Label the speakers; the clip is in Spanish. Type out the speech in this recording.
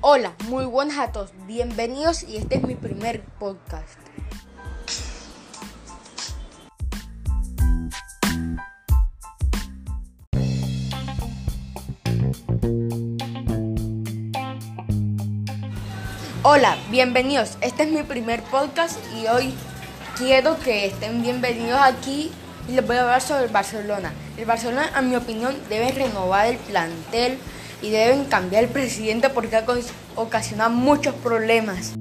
Speaker 1: Hola, muy buenas a todos, bienvenidos y este es mi primer podcast. Hola, bienvenidos, este es mi primer podcast y hoy quiero que estén bienvenidos aquí y les voy a hablar sobre el Barcelona. El Barcelona, a mi opinión, debe renovar el plantel y deben cambiar el presidente porque ha ocasionado muchos problemas.